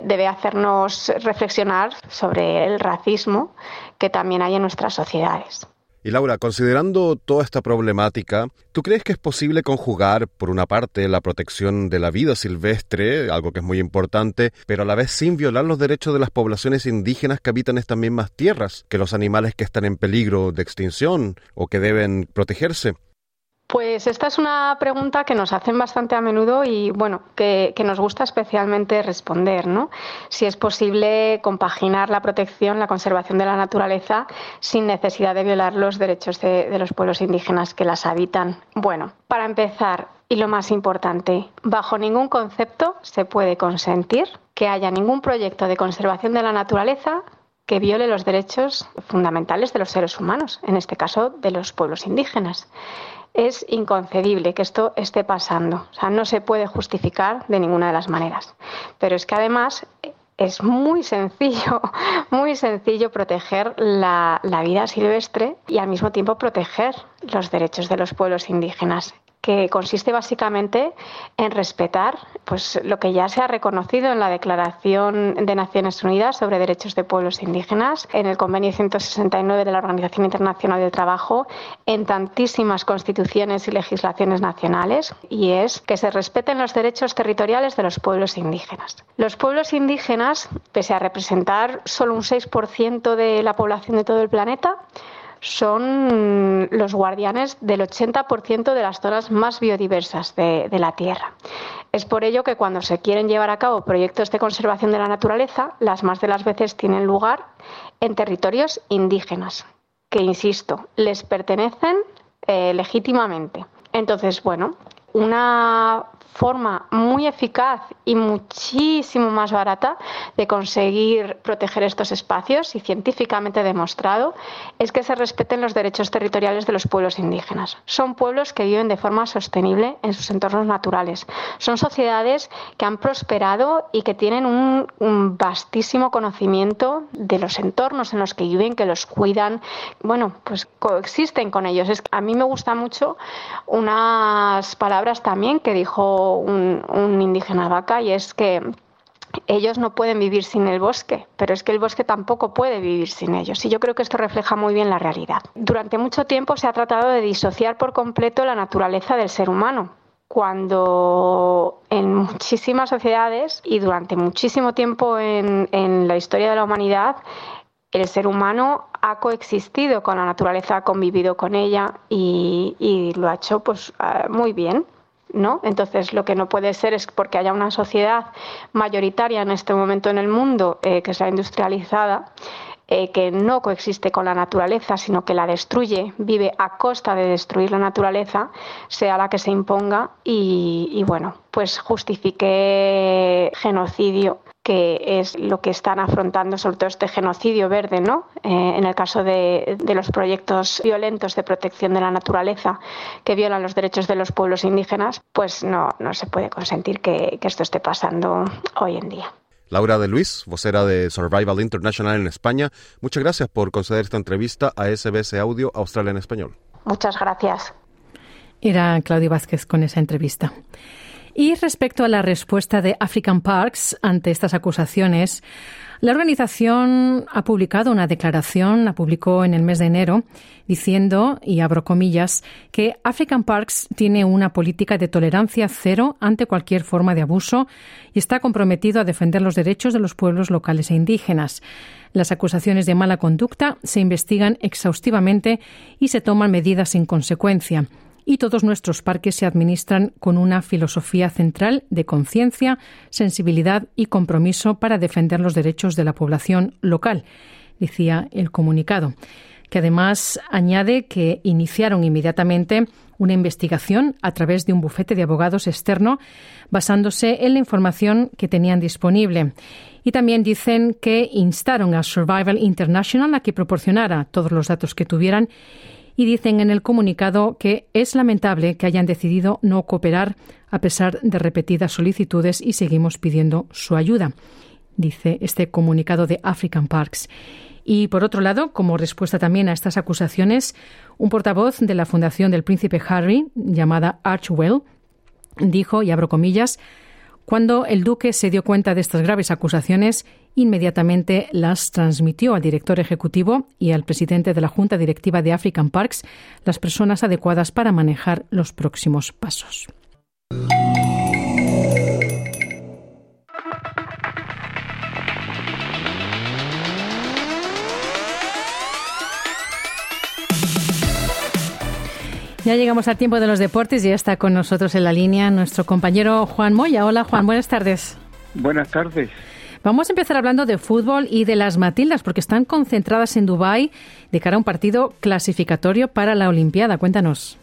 debe hacernos reflexionar sobre el racismo que también hay en nuestras sociedades. Y Laura, considerando toda esta problemática, ¿tú crees que es posible conjugar, por una parte, la protección de la vida silvestre, algo que es muy importante, pero a la vez sin violar los derechos de las poblaciones indígenas que habitan estas mismas tierras, que los animales que están en peligro de extinción o que deben protegerse? Pues esta es una pregunta que nos hacen bastante a menudo y bueno, que, nos gusta especialmente responder, ¿no? Si es posible compaginar la protección, la conservación de la naturaleza sin necesidad de violar los derechos de, de los pueblos indígenas que las habitan. Bueno, para empezar, y lo más importante, bajo ningún concepto se puede consentir que haya ningún proyecto de conservación de la naturaleza que viole los derechos fundamentales de los seres humanos, en este caso de los pueblos indígenas. Es inconcebible que esto esté pasando. O sea, no se puede justificar de ninguna de las maneras. Pero es que además es muy sencillo, [LAUGHS] muy sencillo proteger la, la, vida silvestre y al mismo tiempo proteger los derechos de los pueblos indígenas que consiste básicamente en respetar pues, lo que ya se ha reconocido en la Declaración de Naciones Unidas sobre Derechos de Pueblos Indígenas, en el Convenio 169 de la Organización Internacional del Trabajo, en tantísimas constituciones y legislaciones nacionales, y es que se respeten los derechos territoriales de los pueblos indígenas. Los pueblos indígenas, pese a representar solo un 6% de la población de todo el planeta, son los guardianes del 80% de las zonas más biodiversas de, la Tierra. Es por ello que cuando se quieren llevar a cabo proyectos de conservación de la naturaleza, las más de las veces tienen lugar en territorios indígenas, que, insisto, les pertenecen eh, legítimamente. Entonces, bueno, una forma muy eficaz y muchísimo más barata de conseguir proteger estos espacios y científicamente demostrado es que se respeten los derechos territoriales de los pueblos indígenas. Son pueblos que viven de forma sostenible en sus entornos naturales. Son sociedades que han prosperado y que tienen un, vastísimo conocimiento de los entornos en los que viven, que los cuidan, bueno, pues coexisten con ellos. Es, a mí me gusta mucho unas palabras también que dijo un, indígena vaca y es que ellos no pueden vivir sin el bosque, pero es que el bosque tampoco puede vivir sin ellos. Y yo creo que esto refleja muy bien la realidad. Durante mucho tiempo se ha tratado de disociar por completo la naturaleza del ser humano, cuando en muchísimas sociedades y durante muchísimo tiempo en, la historia de la humanidad, el ser humano ha coexistido con la naturaleza, ha convivido con ella y, y lo ha hecho pues, ah, muy bien. ¿No? Entonces, lo que no puede ser es porque haya una sociedad mayoritaria en este momento en el mundo eh, que sea industrializada, eh, que no coexiste con la naturaleza, sino que la destruye, vive a costa de destruir la naturaleza, sea la que se imponga y, y bueno, pues justifique genocidio que es lo que están afrontando, sobre todo este genocidio verde, ¿no? Eh, en el caso de, los proyectos violentos de protección de la naturaleza que violan los derechos de los pueblos indígenas, pues no, no se puede consentir que, que esto esté pasando hoy en día. Laura de Luis, vocera de Survival International en España, muchas gracias por conceder esta entrevista a SBS Audio Australia en Español. Muchas gracias. Era Claudio Vázquez con esa entrevista. Y respecto a la respuesta de African Parks ante estas acusaciones, la organización ha publicado una declaración, la publicó en el mes de enero, diciendo, y abro comillas, que African Parks tiene una política de tolerancia cero ante cualquier forma de abuso y está comprometido a defender los derechos de los pueblos locales e indígenas. Las acusaciones de mala conducta se investigan exhaustivamente y se toman medidas en consecuencia y todos nuestros parques se administran con una filosofía central de conciencia, sensibilidad y compromiso para defender los derechos de la población local, decía el comunicado, que además añade que iniciaron inmediatamente una investigación a través de un bufete de abogados externo basándose en la información que tenían disponible. Y también dicen que instaron a Survival International a que proporcionara todos los datos que tuvieran y dicen en el comunicado que es lamentable que hayan decidido no cooperar a pesar de repetidas solicitudes y seguimos pidiendo su ayuda, dice este comunicado de African Parks. Y por otro lado, como respuesta también a estas acusaciones, un portavoz de la Fundación del Príncipe Harry, llamada Archwell, dijo, y abro comillas, cuando el duque se dio cuenta de estas graves acusaciones, inmediatamente las transmitió al director ejecutivo y al presidente de la Junta Directiva de African Parks, las personas adecuadas para manejar los próximos pasos. Ya llegamos al tiempo de los deportes y ya está con nosotros en la línea nuestro compañero Juan Moya. Hola Juan, buenas tardes. Buenas tardes. Vamos a empezar hablando de fútbol y de las Matildas, porque están concentradas en Dubái de cara a un partido clasificatorio para la Olimpiada. Cuéntanos.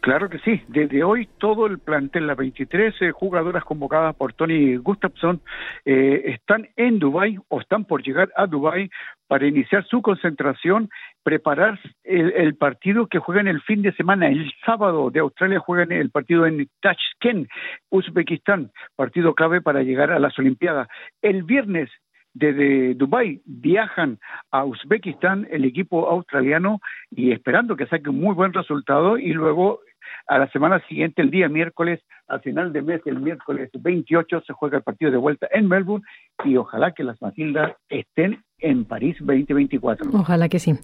Claro que sí. Desde hoy todo el plantel, las 23 eh, jugadoras convocadas por Tony Gustafsson, eh, están en Dubái o están por llegar a Dubái para iniciar su concentración, preparar el, partido que juegan el fin de semana. El sábado de Australia juegan el partido en Tashkent, Uzbekistán, partido clave para llegar a las Olimpiadas. El viernes desde Dubái viajan a Uzbekistán el equipo australiano y esperando que saque un muy buen resultado y luego a la semana siguiente, el día miércoles, al final de mes, el miércoles 28, se juega el partido de vuelta en Melbourne y ojalá que las Matildas estén en París 2024. Ojalá que sí.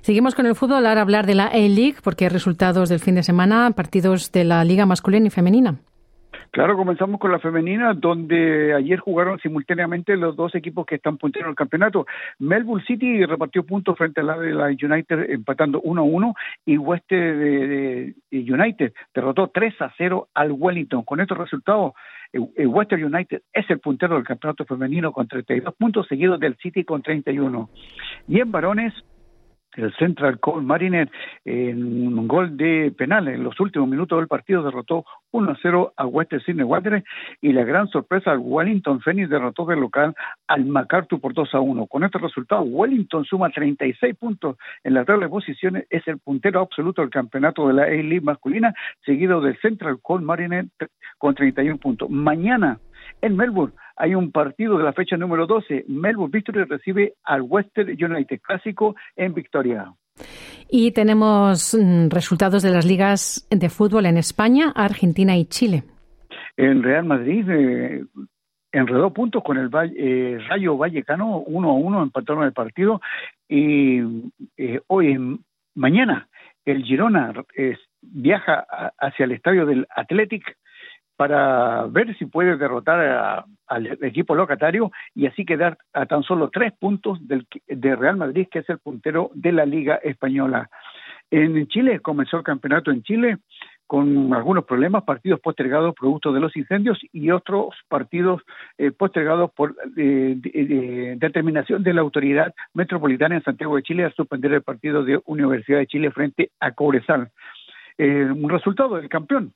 Seguimos con el fútbol, ahora hablar de la A-League, porque hay resultados del fin de semana, partidos de la Liga masculina y femenina. Claro, comenzamos con la femenina, donde ayer jugaron simultáneamente los dos equipos que están punteros el campeonato. Melbourne City repartió puntos frente a la de la United empatando 1-1 y West de, United derrotó 3-0 al Wellington. Con estos resultados, el Western United es el puntero del campeonato femenino con 32 puntos, seguido del City con 31. Y en varones, el Central Mariner en un gol de penal en los últimos minutos del partido derrotó 1-0 a Western Sydney Wanderers y la gran sorpresa el Wellington Phoenix derrotó del local al MacArthur por 2-1. Con este resultado Wellington suma 36 puntos en la tabla de posiciones, es el puntero absoluto del campeonato de la A-League masculina, seguido del Central Coal Mariner con 31 puntos. Mañana en Melbourne hay un partido de la fecha número 12. Melbourne Victory recibe al Western United Clásico en Victoria. Y tenemos mm, resultados de las ligas de fútbol en España, Argentina y Chile. En Real Madrid eh, enredó puntos con el eh, Rayo Vallecano, 1 a 1 empataron el partido. Y eh, hoy, mañana, el Girona viaja hacia el estadio del Athletic para ver si puede derrotar al equipo locatario y así quedar a tan solo tres puntos del, de Real Madrid, que es el puntero de la Liga Española. En Chile comenzó el campeonato en Chile con algunos problemas, partidos postergados producto de los incendios y otros partidos eh, postergados por eh, determinación de la autoridad metropolitana en Santiago de Chile a suspender el partido de Universidad de Chile frente a Cobresal. Eh, un resultado del campeón,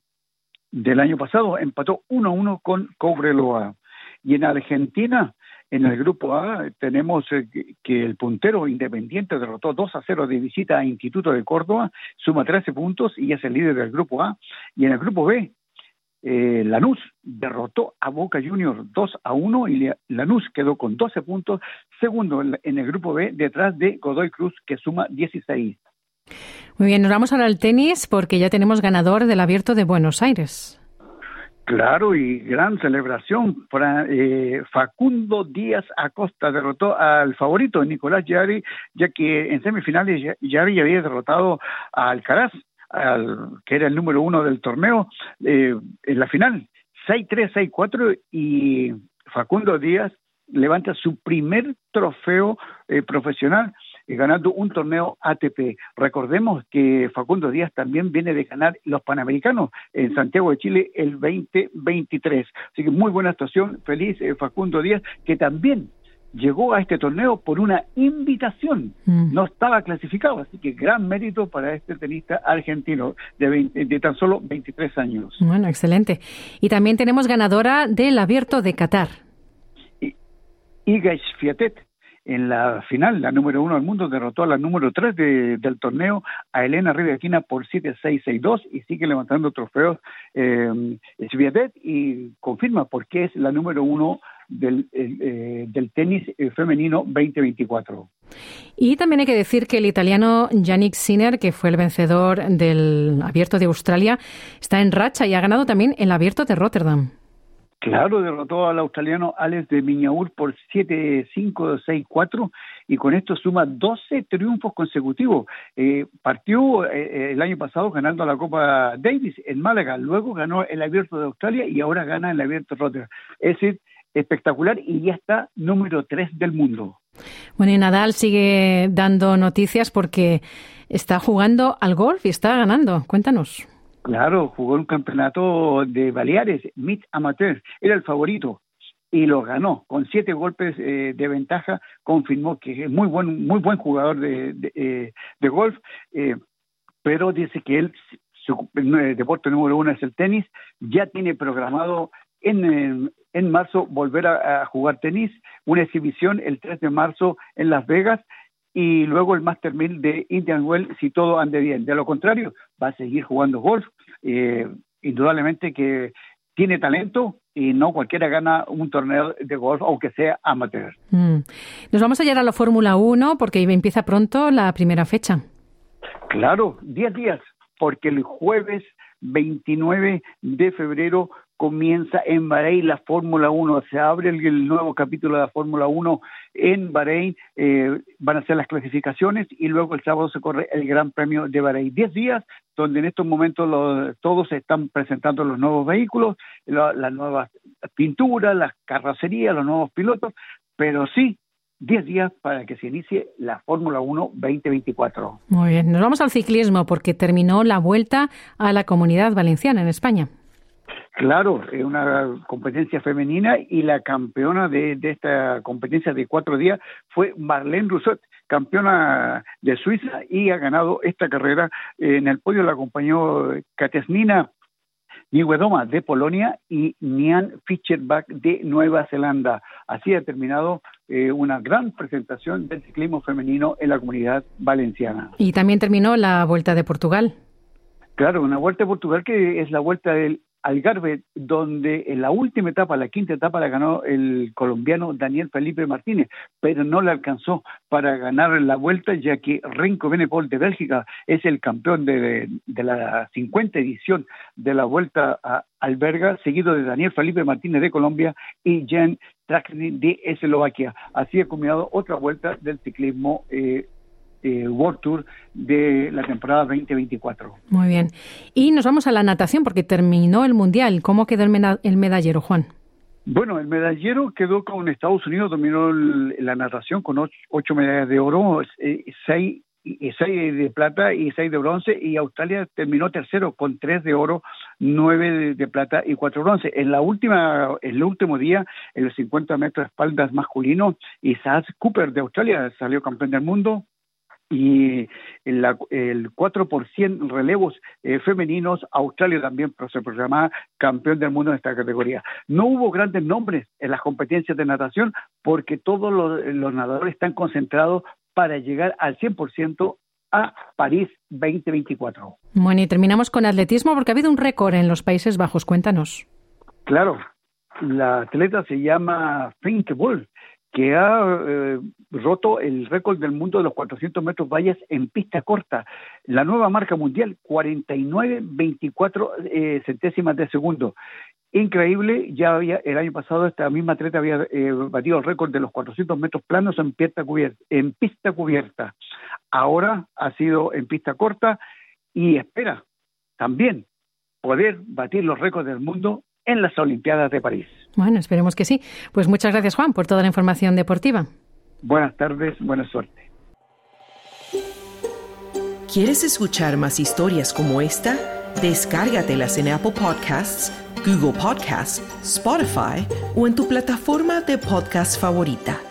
del año pasado, empató 1-1 con Cobreloa. Y en Argentina, en el grupo A, tenemos eh, que el puntero independiente derrotó 2 a 0 de visita a Instituto de Córdoba, suma 13 puntos y es el líder del grupo A. Y en el grupo B, eh, Lanús derrotó a Boca Juniors 2 a 1 y Lanús quedó con 12 puntos, segundo en el grupo B, detrás de Godoy Cruz, que suma 16. Muy bien, nos vamos ahora al tenis porque ya tenemos ganador del Abierto de Buenos Aires. Claro, y gran celebración. Eh, Facundo Díaz Acosta derrotó al favorito Nicolás Yari, ya que en semifinales Yari había derrotado a Alcaraz, al, que era el número uno del torneo, eh, en la final. 6-3, 6-4 y Facundo Díaz levanta su primer trofeo eh, profesional ganando un torneo ATP. Recordemos que Facundo Díaz también viene de ganar los Panamericanos en Santiago de Chile el 2023. Así que muy buena actuación, feliz eh, Facundo Díaz, que también llegó a este torneo por una invitación, mm. no estaba clasificado, así que gran mérito para este tenista argentino de, de tan solo 23 años. Bueno, excelente. Y también tenemos ganadora del Abierto de Qatar. Iga Fiatet, en la final, la número uno del mundo derrotó a la número tres del torneo, a Elena Rivaquina por 7-6-6-2 y sigue levantando trofeos eh, y confirma por qué es la número uno del, eh, del tenis eh, femenino 2024. Y también hay que decir que el italiano Yannick Sinner, que fue el vencedor del Abierto de Australia, está en racha y ha ganado también el Abierto de Rotterdam. Claro, derrotó al australiano Alex de Miñaur por 7-5, 6-4 y con esto suma 12 triunfos consecutivos. Eh, partió eh, el año pasado ganando la Copa Davis en Málaga, luego ganó el Abierto de Australia y ahora gana el Abierto de Rotterdam. Es espectacular y ya está número 3 del mundo. Bueno, y Nadal sigue dando noticias porque está jugando al golf y está ganando. Cuéntanos. Claro, jugó un campeonato de Baleares, Mid Amateur, era el favorito y lo ganó con siete golpes eh, de ventaja. Confirmó que es muy buen, muy buen jugador de, de, eh, golf, eh, pero dice que él su deporte número uno es el tenis, ya tiene programado en, en marzo volver a, jugar tenis, una exhibición el 3 de marzo en Las Vegas y luego el Master 1000 de Indian Wells si todo ande bien. De lo contrario, va a seguir jugando golf. Eh, indudablemente que tiene talento y no cualquiera gana un torneo de golf, aunque sea amateur. Mm. Nos vamos a llegar a la Fórmula 1 porque empieza pronto la primera fecha. Claro, 10 días, porque el jueves 29 de febrero comienza en Bahrein la Fórmula 1, se abre el, nuevo capítulo de la Fórmula 1 en Bahrein, eh, van a ser las clasificaciones y luego el sábado se corre el Gran Premio de Bahrein. Diez días donde en estos momentos todos se están presentando los nuevos vehículos, las nuevas pinturas, las carrocerías, los nuevos pilotos, pero sí diez días para que se inicie la Fórmula 1 2024. Muy bien, nos vamos al ciclismo porque terminó la vuelta a la comunidad valenciana en España. Claro, es una competencia femenina y la campeona de, esta competencia de cuatro días fue Marlene Rousseau, campeona de Suiza y ha ganado esta carrera. En el podio la acompañó Katesnina Niwedoma de Polonia y Nian Fischerbach de Nueva Zelanda. Así ha terminado eh, una gran presentación del ciclismo femenino en la comunidad valenciana. Y también terminó la Vuelta de Portugal. Claro, una Vuelta de Portugal que es la Vuelta del Algarve, donde en la última etapa, la quinta etapa, la ganó el colombiano Daniel Felipe Martínez, pero no le alcanzó para ganar la vuelta, ya que Renko Benepol de Bélgica es el campeón de, la 50 edición de la vuelta a Alberga, seguido de Daniel Felipe Martínez de Colombia y Jan Trakni de Eslovaquia. Así ha culminado otra vuelta del ciclismo eh, eh, World Tour de la temporada 2024. Muy bien. Y nos vamos a la natación porque terminó el Mundial. ¿Cómo quedó el, medallero, Juan? Bueno, el medallero quedó con Estados Unidos, dominó la natación con ocho, medallas de oro, eh, seis, seis de plata y seis de bronce, y Australia terminó tercero con tres de oro, nueve de, plata y cuatro de bronce. En la última, en el último día, en los 50 metros de espaldas masculino, Isaac Cooper de Australia salió campeón del mundo, y el, el 4 relevos eh, femeninos, Australia también se proclamaba campeón del mundo en esta categoría. No hubo grandes nombres en las competencias de natación porque todos los, nadadores están concentrados para llegar al 100% a París 2024. Bueno, y terminamos con atletismo porque ha habido un récord en los Países Bajos. Cuéntanos. Claro, la atleta se llama Fink Bull que ha eh, roto el récord del mundo de los 400 metros vallas en pista corta. La nueva marca mundial, 49-24 eh, centésimas de segundo. Increíble, ya había el año pasado esta misma atleta había eh, batido el récord de los 400 metros planos en pista, en pista cubierta. Ahora ha sido en pista corta y espera también poder batir los récords del mundo en las Olimpiadas de París. Bueno, esperemos que sí. Pues muchas gracias, Juan, por toda la información deportiva. Buenas tardes, buena suerte. ¿Quieres escuchar más historias como esta? Descárgatelas en Apple Podcasts, Google Podcasts, Spotify o en tu plataforma de podcast favorita.